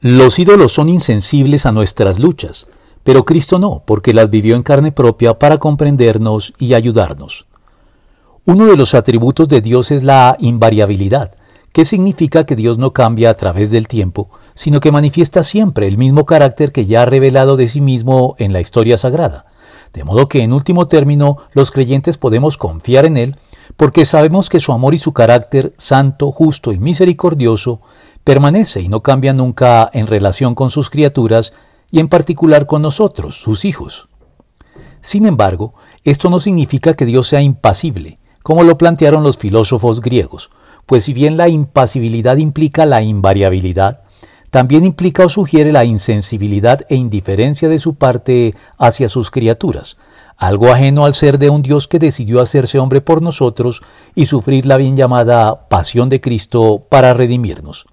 Los ídolos son insensibles a nuestras luchas, pero Cristo no, porque las vivió en carne propia para comprendernos y ayudarnos. Uno de los atributos de Dios es la invariabilidad, que significa que Dios no cambia a través del tiempo, sino que manifiesta siempre el mismo carácter que ya ha revelado de sí mismo en la historia sagrada. De modo que en último término los creyentes podemos confiar en Él, porque sabemos que su amor y su carácter santo, justo y misericordioso permanece y no cambia nunca en relación con sus criaturas y en particular con nosotros, sus hijos. Sin embargo, esto no significa que Dios sea impasible, como lo plantearon los filósofos griegos, pues si bien la impasibilidad implica la invariabilidad, también implica o sugiere la insensibilidad e indiferencia de su parte hacia sus criaturas, algo ajeno al ser de un Dios que decidió hacerse hombre por nosotros y sufrir la bien llamada pasión de Cristo para redimirnos.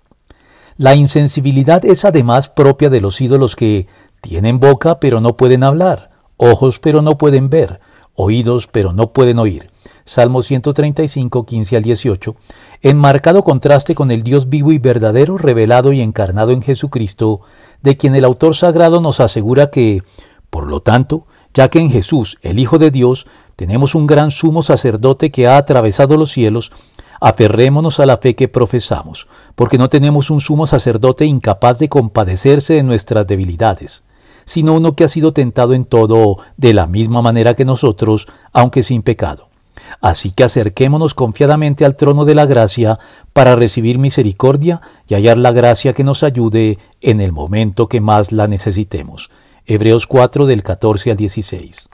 La insensibilidad es además propia de los ídolos que tienen boca pero no pueden hablar, ojos pero no pueden ver, oídos pero no pueden oír. Salmo 135, 15 al 18, en marcado contraste con el Dios vivo y verdadero revelado y encarnado en Jesucristo, de quien el autor sagrado nos asegura que, por lo tanto, ya que en Jesús, el Hijo de Dios, tenemos un gran sumo sacerdote que ha atravesado los cielos, Aferrémonos a la fe que profesamos, porque no tenemos un sumo sacerdote incapaz de compadecerse de nuestras debilidades, sino uno que ha sido tentado en todo de la misma manera que nosotros, aunque sin pecado. Así que acerquémonos confiadamente al trono de la gracia para recibir misericordia y hallar la gracia que nos ayude en el momento que más la necesitemos. Hebreos 4 del 14 al 16.